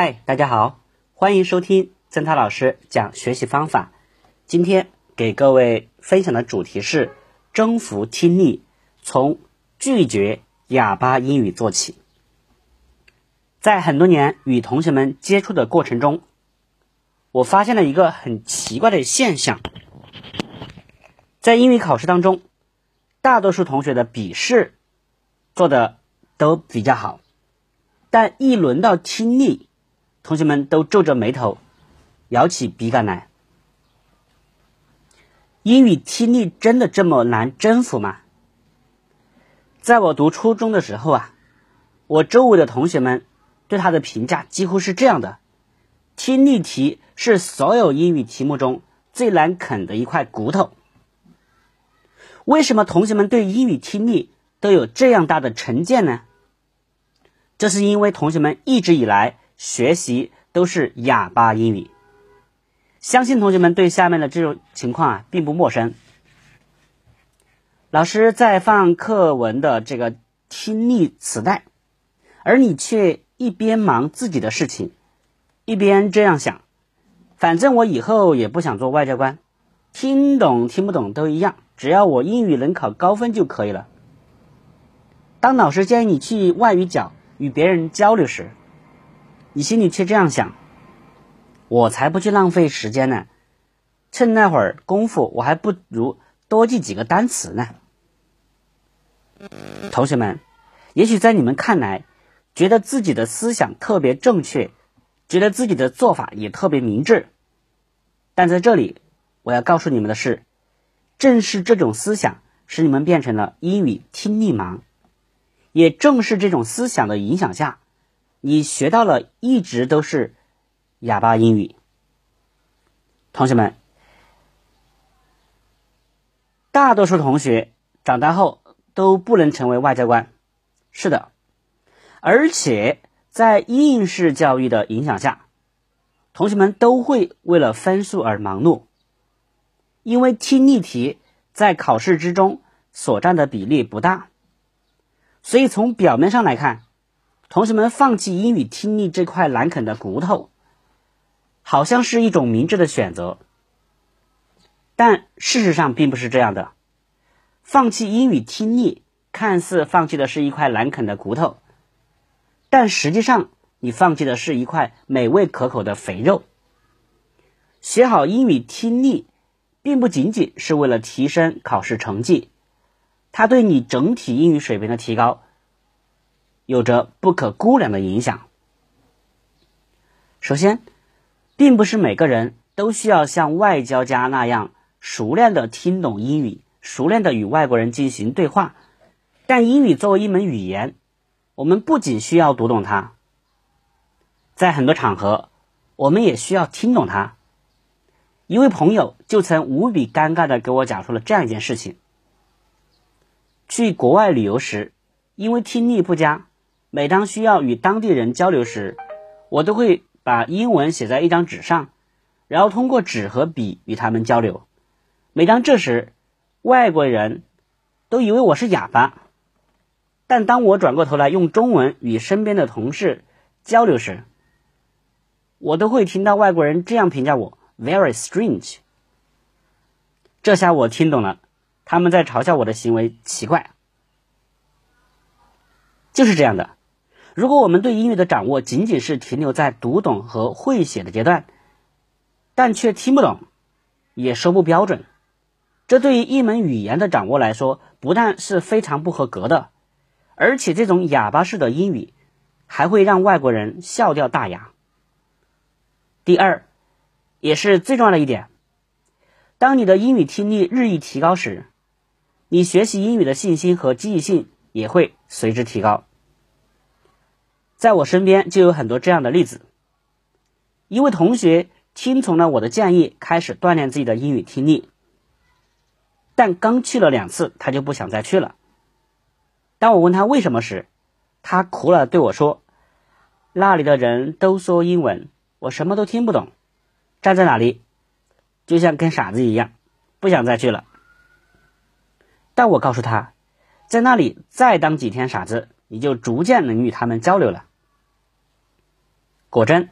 嗨，大家好，欢迎收听曾涛老师讲学习方法。今天给各位分享的主题是征服听力，从拒绝哑巴英语做起。在很多年与同学们接触的过程中，我发现了一个很奇怪的现象：在英语考试当中，大多数同学的笔试做的都比较好，但一轮到听力，同学们都皱着眉头，摇起笔杆来。英语听力真的这么难征服吗？在我读初中的时候啊，我周围的同学们。对他的评价几乎是这样的：听力题是所有英语题目中最难啃的一块骨头。为什么同学们对英语听力都有这样大的成见呢？这是因为同学们一直以来学习都是哑巴英语。相信同学们对下面的这种情况啊并不陌生。老师在放课文的这个听力磁带，而你却。一边忙自己的事情，一边这样想：反正我以后也不想做外交官，听懂听不懂都一样，只要我英语能考高分就可以了。当老师建议你去外语角与别人交流时，你心里却这样想：我才不去浪费时间呢，趁那会儿功夫，我还不如多记几个单词呢。同学们，也许在你们看来，觉得自己的思想特别正确，觉得自己的做法也特别明智，但在这里，我要告诉你们的是，正是这种思想使你们变成了英语听力盲，也正是这种思想的影响下，你学到了一直都是哑巴英语。同学们，大多数同学长大后都不能成为外交官，是的。而且在应试教育的影响下，同学们都会为了分数而忙碌，因为听力题在考试之中所占的比例不大，所以从表面上来看，同学们放弃英语听力这块难啃的骨头，好像是一种明智的选择。但事实上并不是这样的，放弃英语听力看似放弃的是一块难啃的骨头。但实际上，你放弃的是一块美味可口的肥肉。学好英语听力，并不仅仅是为了提升考试成绩，它对你整体英语水平的提高有着不可估量的影响。首先，并不是每个人都需要像外交家那样熟练的听懂英语，熟练的与外国人进行对话。但英语作为一门语言，我们不仅需要读懂它，在很多场合，我们也需要听懂它。一位朋友就曾无比尴尬的给我讲述了这样一件事情：去国外旅游时，因为听力不佳，每当需要与当地人交流时，我都会把英文写在一张纸上，然后通过纸和笔与他们交流。每当这时，外国人都以为我是哑巴。但当我转过头来用中文与身边的同事交流时，我都会听到外国人这样评价我：“very strange。”这下我听懂了，他们在嘲笑我的行为奇怪。就是这样的，如果我们对英语的掌握仅仅是停留在读懂和会写的阶段，但却听不懂，也说不标准，这对于一门语言的掌握来说，不但是非常不合格的。而且这种哑巴式的英语，还会让外国人笑掉大牙。第二，也是最重要的一点，当你的英语听力日益提高时，你学习英语的信心和积极性也会随之提高。在我身边就有很多这样的例子：一位同学听从了我的建议，开始锻炼自己的英语听力，但刚去了两次，他就不想再去了。当我问他为什么时，他哭了对我说：“那里的人都说英文，我什么都听不懂，站在那里就像跟傻子一样，不想再去了。”但我告诉他，在那里再当几天傻子，你就逐渐能与他们交流了。果真，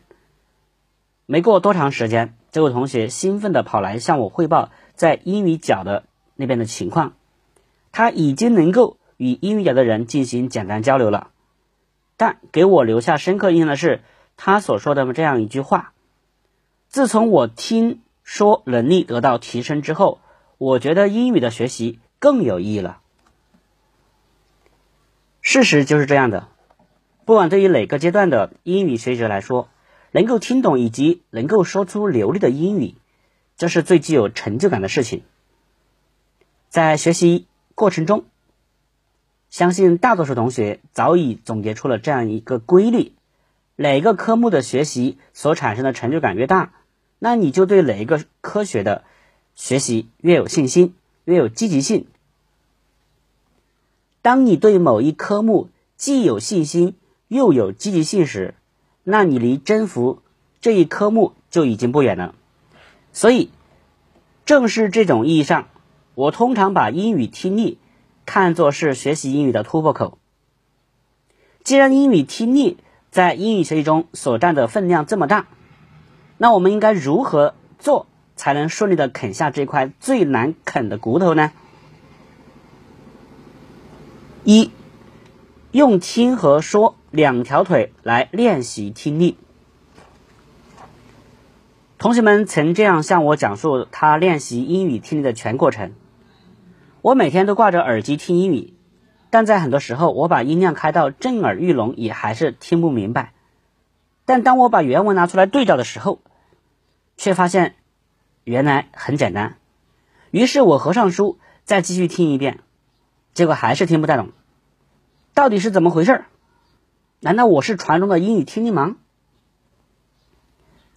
没过多长时间，这位同学兴奋地跑来向我汇报在英语角的那边的情况，他已经能够与英语角的人进行简单交流了。但给我留下深刻印象的是，他所说的这样一句话：“自从我听说能力得到提升之后，我觉得英语的学习更有意义了。”事实就是这样的。不管对于哪个阶段的英语学习者来说，能够听懂以及能够说出流利的英语，这是最具有成就感的事情。在学习过程中，相信大多数同学早已总结出了这样一个规律：哪个科目的学习所产生的成就感越大，那你就对哪一个科学的学习越有信心，越有积极性。当你对某一科目既有信心又有积极性时，那你离征服这一科目就已经不远了。所以，正是这种意义上，我通常把英语听力。看作是学习英语的突破口。既然英语听力在英语学习中所占的分量这么大，那我们应该如何做才能顺利的啃下这块最难啃的骨头呢？一，用听和说两条腿来练习听力。同学们曾这样向我讲述他练习英语听力的全过程。我每天都挂着耳机听英语，但在很多时候，我把音量开到震耳欲聋，也还是听不明白。但当我把原文拿出来对照的时候，却发现原来很简单。于是我合上书，再继续听一遍，结果还是听不太懂。到底是怎么回事儿？难道我是传说中的英语听力盲？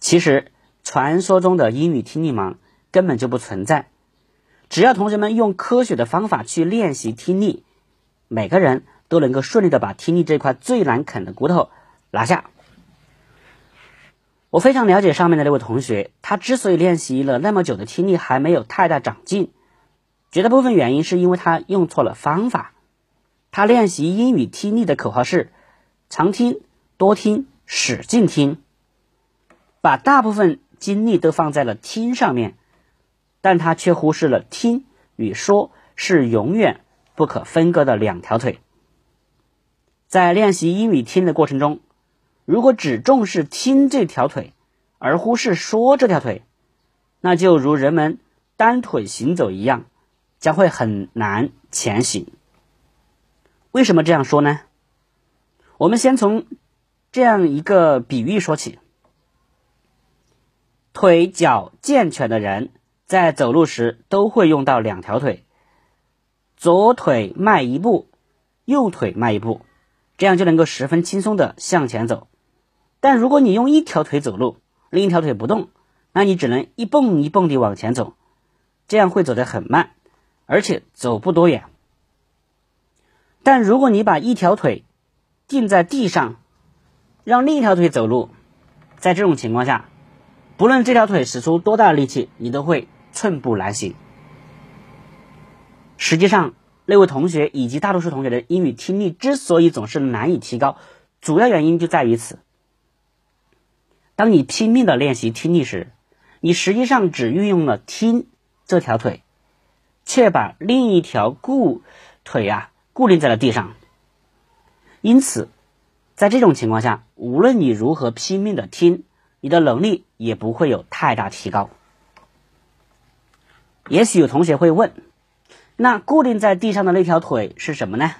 其实，传说中的英语听力盲根本就不存在。只要同学们用科学的方法去练习听力，每个人都能够顺利的把听力这块最难啃的骨头拿下。我非常了解上面的那位同学，他之所以练习了那么久的听力还没有太大长进，绝大部分原因是因为他用错了方法。他练习英语听力的口号是常听、多听、使劲听，把大部分精力都放在了听上面。但他却忽视了听与说是永远不可分割的两条腿。在练习英语听的过程中，如果只重视听这条腿，而忽视说这条腿，那就如人们单腿行走一样，将会很难前行。为什么这样说呢？我们先从这样一个比喻说起：腿脚健全的人。在走路时都会用到两条腿，左腿迈一步，右腿迈一步，这样就能够十分轻松的向前走。但如果你用一条腿走路，另一条腿不动，那你只能一蹦一蹦地往前走，这样会走得很慢，而且走不多远。但如果你把一条腿定在地上，让另一条腿走路，在这种情况下，不论这条腿使出多大的力气，你都会。寸步难行。实际上，那位同学以及大多数同学的英语听力之所以总是难以提高，主要原因就在于此。当你拼命的练习听力时，你实际上只运用了听这条腿，却把另一条固腿啊固定在了地上。因此，在这种情况下，无论你如何拼命的听，你的能力也不会有太大提高。也许有同学会问，那固定在地上的那条腿是什么呢？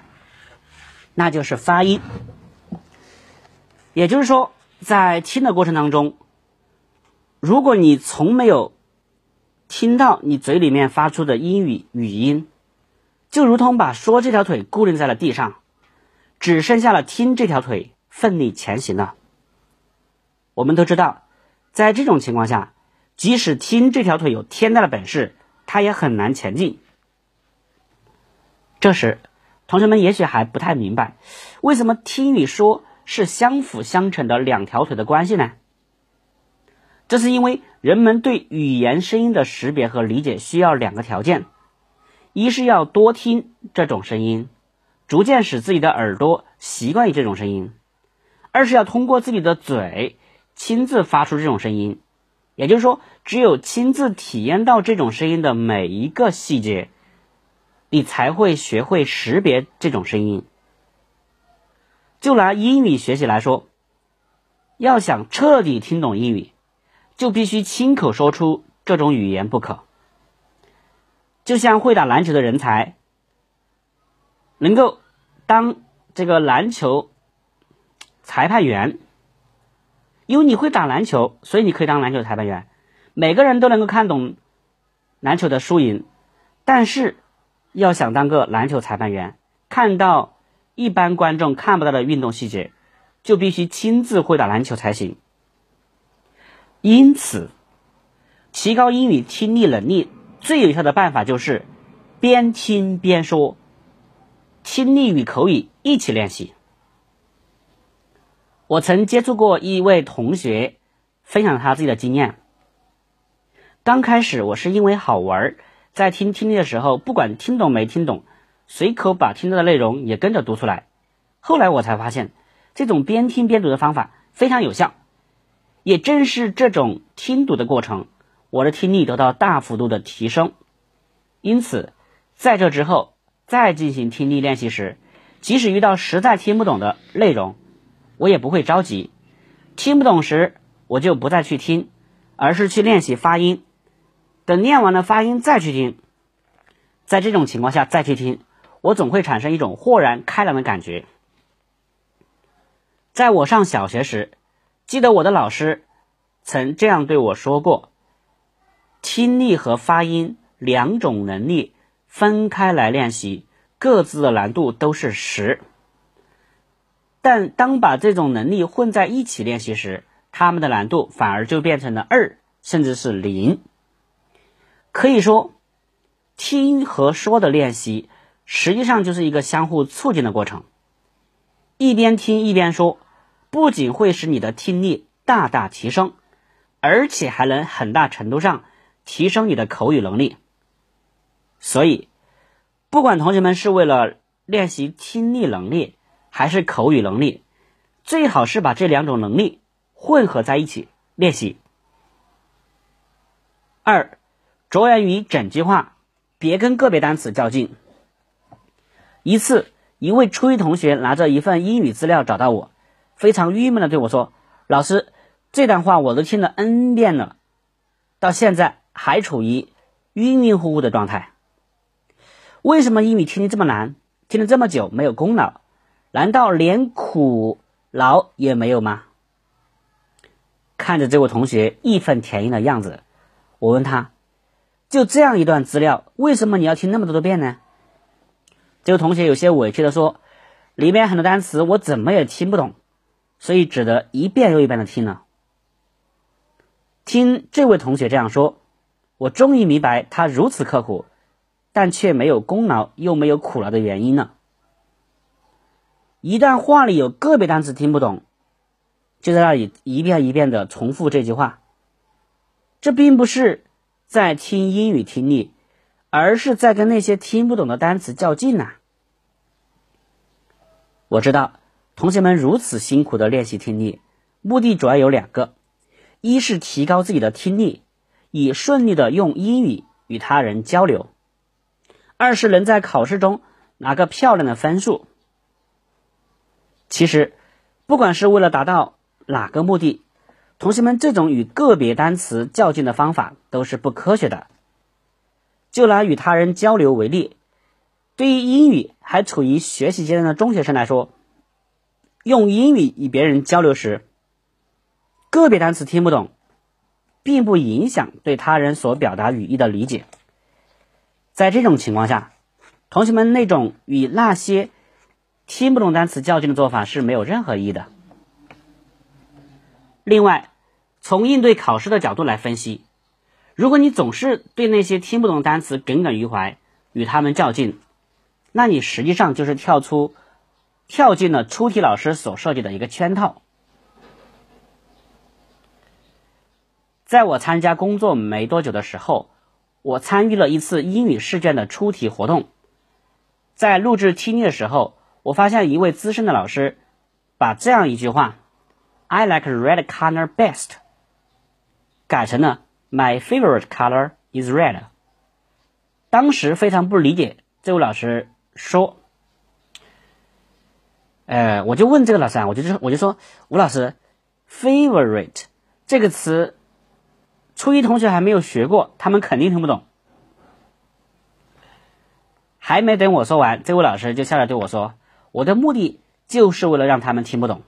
那就是发音。也就是说，在听的过程当中，如果你从没有听到你嘴里面发出的英语语音，就如同把说这条腿固定在了地上，只剩下了听这条腿奋力前行了。我们都知道，在这种情况下，即使听这条腿有天大的本事。他也很难前进。这时，同学们也许还不太明白，为什么听与说是相辅相成的两条腿的关系呢？这是因为人们对语言声音的识别和理解需要两个条件：一是要多听这种声音，逐渐使自己的耳朵习惯于这种声音；二是要通过自己的嘴亲自发出这种声音，也就是说，只有亲自体验到这种声音的每一个细节，你才会学会识别这种声音。就拿英语学习来说，要想彻底听懂英语，就必须亲口说出这种语言不可。就像会打篮球的人才，能够当这个篮球裁判员，因为你会打篮球，所以你可以当篮球裁判员。每个人都能够看懂篮球的输赢，但是要想当个篮球裁判员，看到一般观众看不到的运动细节，就必须亲自会打篮球才行。因此，提高英语听力能力。最有效的办法就是边听边说，听力与口语一起练习。我曾接触过一位同学，分享他自己的经验。刚开始我是因为好玩，在听听力的时候，不管听懂没听懂，随口把听到的内容也跟着读出来。后来我才发现，这种边听边读的方法非常有效。也正是这种听读的过程。我的听力得到大幅度的提升，因此在这之后再进行听力练习时，即使遇到实在听不懂的内容，我也不会着急。听不懂时，我就不再去听，而是去练习发音。等练完了发音再去听，在这种情况下再去听，我总会产生一种豁然开朗的感觉。在我上小学时，记得我的老师曾这样对我说过。听力和发音两种能力分开来练习，各自的难度都是十。但当把这种能力混在一起练习时，他们的难度反而就变成了二，甚至是零。可以说，听和说的练习实际上就是一个相互促进的过程。一边听一边说，不仅会使你的听力大大提升，而且还能很大程度上。提升你的口语能力，所以，不管同学们是为了练习听力能力还是口语能力，最好是把这两种能力混合在一起练习。二，着眼于整句话，别跟个别单词较劲。一次，一位初一同学拿着一份英语资料找到我，非常郁闷的对我说：“老师，这段话我都听了 N 遍了，到现在。”还处于晕晕乎乎的状态，为什么英语听力这么难？听了这么久没有功劳，难道连苦劳也没有吗？看着这位同学义愤填膺的样子，我问他：就这样一段资料，为什么你要听那么多的遍呢？这位同学有些委屈的说：“里面很多单词我怎么也听不懂，所以只得一遍又一遍的听了。”听这位同学这样说。我终于明白他如此刻苦，但却没有功劳又没有苦劳的原因呢。一旦话里有个别单词听不懂，就在那里一遍一遍的重复这句话，这并不是在听英语听力，而是在跟那些听不懂的单词较劲呐。我知道同学们如此辛苦的练习听力，目的主要有两个：一是提高自己的听力。以顺利的用英语与他人交流，二是能在考试中拿个漂亮的分数。其实，不管是为了达到哪个目的，同学们这种与个别单词较劲的方法都是不科学的。就拿与他人交流为例，对于英语还处于学习阶段的中学生来说，用英语与别人交流时，个别单词听不懂。并不影响对他人所表达语义的理解。在这种情况下，同学们那种与那些听不懂单词较劲的做法是没有任何意义的。另外，从应对考试的角度来分析，如果你总是对那些听不懂单词耿耿于怀，与他们较劲，那你实际上就是跳出、跳进了出题老师所设计的一个圈套。在我参加工作没多久的时候，我参与了一次英语试卷的出题活动。在录制听力的时候，我发现一位资深的老师把这样一句话 I like red color best，改成了 My favorite color is red。当时非常不理解，这位老师说，呃，我就问这个老师啊，我就说我就说吴老师，favorite 这个词，初一同学还没有学过，他们肯定听不懂。还没等我说完，这位老师就笑着对我说：“我的目的就是为了让他们听不懂。”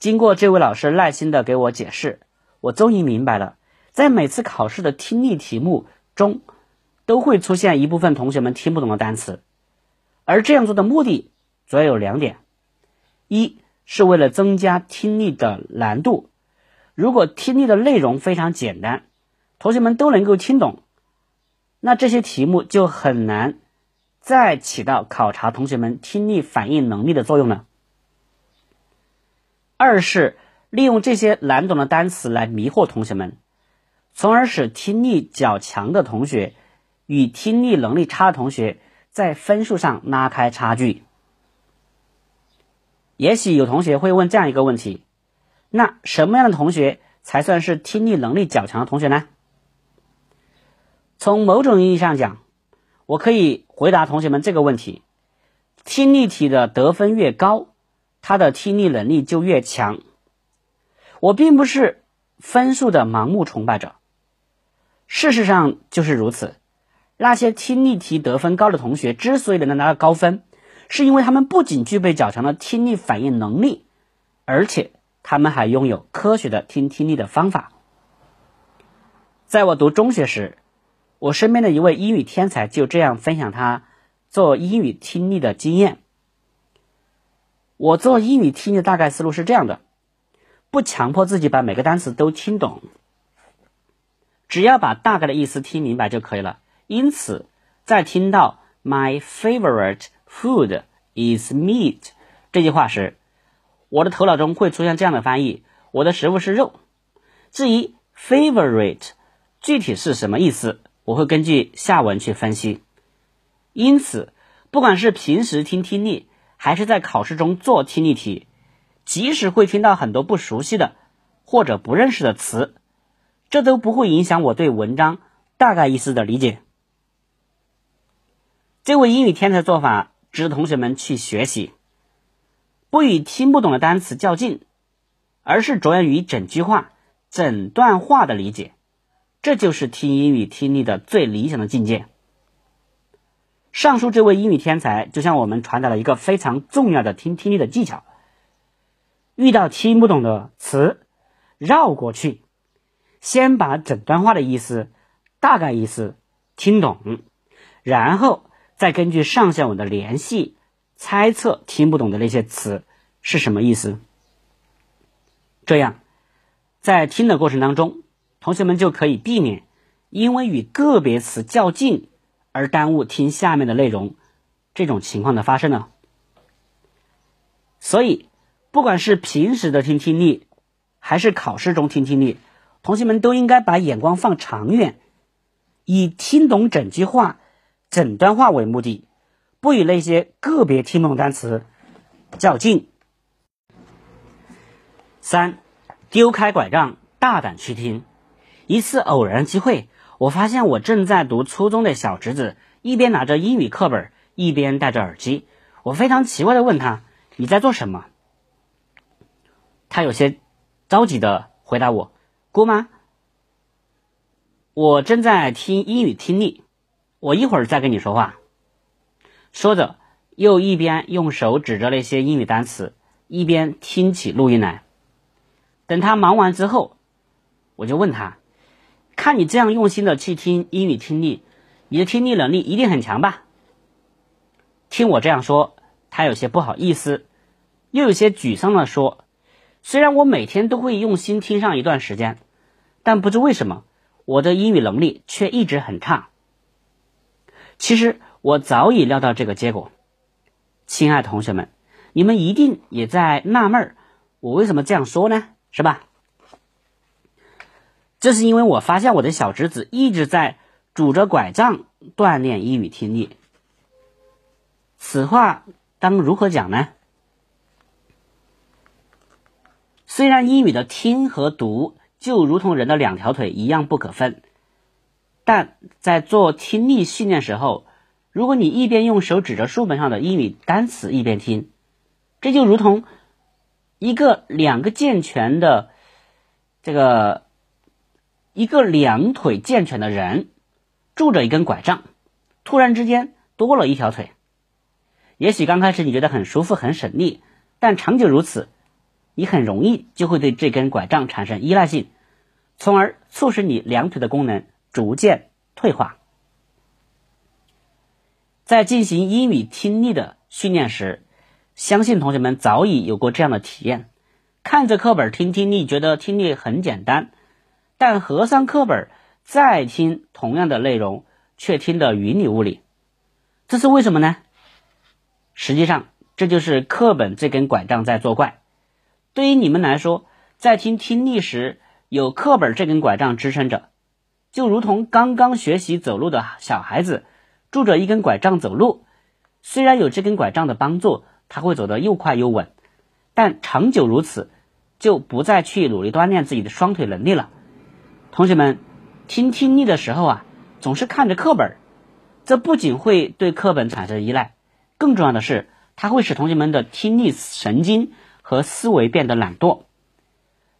经过这位老师耐心的给我解释，我终于明白了，在每次考试的听力题目中，都会出现一部分同学们听不懂的单词，而这样做的目的主要有两点：一是为了增加听力的难度，如果听力的内容非常简单，同学们都能够听懂。那这些题目就很难再起到考察同学们听力反应能力的作用了。二是利用这些难懂的单词来迷惑同学们，从而使听力较强的同学与听力能力差的同学在分数上拉开差距。也许有同学会问这样一个问题：那什么样的同学才算是听力能力较强的同学呢？从某种意义上讲，我可以回答同学们这个问题：听力题的得分越高，他的听力能力就越强。我并不是分数的盲目崇拜者，事实上就是如此。那些听力题得分高的同学之所以能拿到高分，是因为他们不仅具备较强的听力反应能力，而且他们还拥有科学的听听力的方法。在我读中学时，我身边的一位英语天才就这样分享他做英语听力的经验。我做英语听力的大概思路是这样的：不强迫自己把每个单词都听懂，只要把大概的意思听明白就可以了。因此，在听到 “My favorite food is meat” 这句话时，我的头脑中会出现这样的翻译：我的食物是肉。至于 “favorite” 具体是什么意思？我会根据下文去分析，因此，不管是平时听听力，还是在考试中做听力题，即使会听到很多不熟悉的或者不认识的词，这都不会影响我对文章大概意思的理解。这位英语天才做法值得同学们去学习，不与听不懂的单词较劲，而是着眼于整句话、整段话的理解。这就是听英语听力的最理想的境界。上述这位英语天才就向我们传达了一个非常重要的听听力的技巧：遇到听不懂的词，绕过去，先把整段话的意思、大概意思听懂，然后再根据上下文的联系，猜测听不懂的那些词是什么意思。这样，在听的过程当中。同学们就可以避免因为与个别词较劲而耽误听下面的内容这种情况的发生了。所以，不管是平时的听听力，还是考试中听听力，同学们都应该把眼光放长远，以听懂整句话、整段话为目的，不与那些个别听不懂单词较劲。三，丢开拐杖，大胆去听。一次偶然机会，我发现我正在读初中的小侄子一边拿着英语课本，一边戴着耳机。我非常奇怪的问他：“你在做什么？”他有些着急的回答我：“姑妈，我正在听英语听力，我一会儿再跟你说话。”说着，又一边用手指着那些英语单词，一边听起录音来。等他忙完之后，我就问他。看你这样用心的去听英语听力，你的听力能力一定很强吧？听我这样说，他有些不好意思，又有些沮丧的说：“虽然我每天都会用心听上一段时间，但不知为什么，我的英语能力却一直很差。”其实我早已料到这个结果。亲爱同学们，你们一定也在纳闷儿，我为什么这样说呢？是吧？这是因为我发现我的小侄子一直在拄着拐杖锻炼英语听力。此话当如何讲呢？虽然英语的听和读就如同人的两条腿一样不可分，但在做听力训练时候，如果你一边用手指着书本上的英语单词一边听，这就如同一个两个健全的这个一个两腿健全的人拄着一根拐杖，突然之间多了一条腿。也许刚开始你觉得很舒服、很省力，但长久如此。你很容易就会对这根拐杖产生依赖性，从而促使你两腿的功能逐渐退化。在进行英语听力的训练时，相信同学们早已有过这样的体验：看着课本听听力，觉得听力很简单，但合上课本再听同样的内容，却听得云里雾里。这是为什么呢？实际上，这就是课本这根拐杖在作怪。对于你们来说，在听听力时有课本这根拐杖支撑着，就如同刚刚学习走路的小孩子拄着一根拐杖走路。虽然有这根拐杖的帮助，他会走得又快又稳，但长久如此，就不再去努力锻炼自己的双腿能力了。同学们听听力的时候啊，总是看着课本，这不仅会对课本产生依赖，更重要的是，它会使同学们的听力神经。和思维变得懒惰，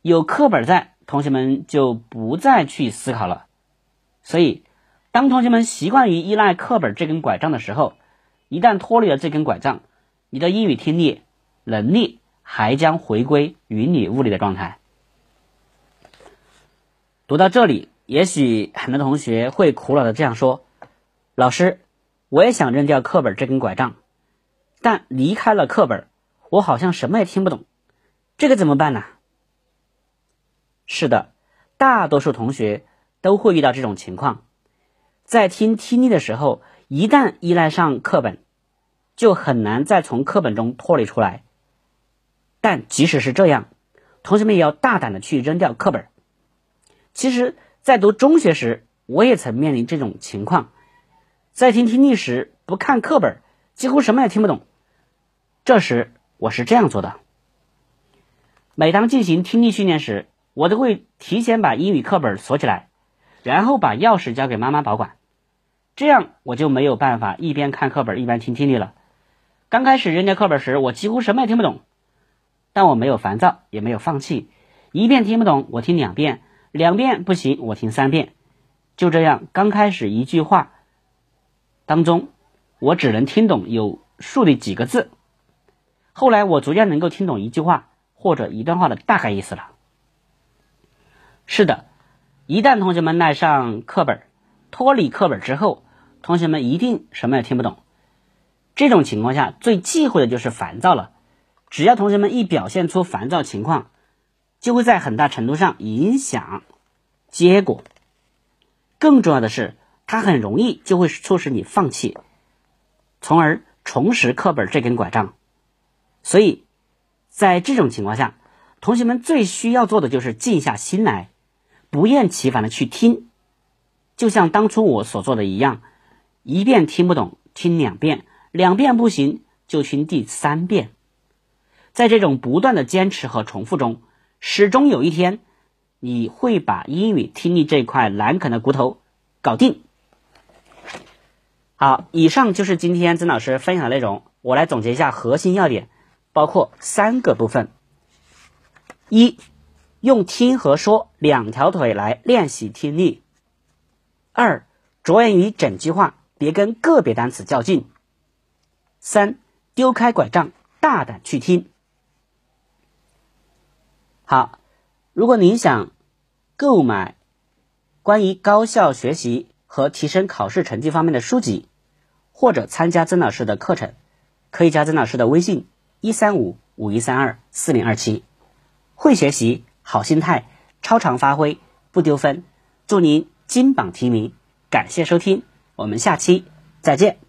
有课本在，同学们就不再去思考了。所以，当同学们习惯于依赖课本这根拐杖的时候，一旦脱离了这根拐杖，你的英语听力能力还将回归云里雾里的状态。读到这里，也许很多同学会苦恼的这样说：“老师，我也想扔掉课本这根拐杖，但离开了课本。”我好像什么也听不懂，这个怎么办呢？是的，大多数同学都会遇到这种情况，在听听力的时候，一旦依赖上课本，就很难再从课本中脱离出来。但即使是这样，同学们也要大胆的去扔掉课本。其实，在读中学时，我也曾面临这种情况，在听听力时不看课本，几乎什么也听不懂。这时，我是这样做的：每当进行听力训练时，我都会提前把英语课本锁起来，然后把钥匙交给妈妈保管。这样我就没有办法一边看课本一边听听力了。刚开始扔掉课本时，我几乎什么也听不懂，但我没有烦躁，也没有放弃。一遍听不懂，我听两遍；两遍不行，我听三遍。就这样，刚开始一句话当中，我只能听懂有数的几个字。后来我逐渐能够听懂一句话或者一段话的大概意思了。是的，一旦同学们赖上课本，脱离课本之后，同学们一定什么也听不懂。这种情况下，最忌讳的就是烦躁了。只要同学们一表现出烦躁情况，就会在很大程度上影响结果。更重要的是，它很容易就会促使你放弃，从而重拾课本这根拐杖。所以，在这种情况下，同学们最需要做的就是静下心来，不厌其烦的去听，就像当初我所做的一样，一遍听不懂，听两遍，两遍不行就听第三遍。在这种不断的坚持和重复中，始终有一天，你会把英语听力这块难啃的骨头搞定。好，以上就是今天曾老师分享的内容，我来总结一下核心要点。包括三个部分：一、用听和说两条腿来练习听力；二、着眼于整句话，别跟个别单词较劲；三、丢开拐杖，大胆去听。好，如果您想购买关于高效学习和提升考试成绩方面的书籍，或者参加曾老师的课程，可以加曾老师的微信。一三五五一三二四零二七，会学习，好心态，超常发挥，不丢分。祝您金榜题名！感谢收听，我们下期再见。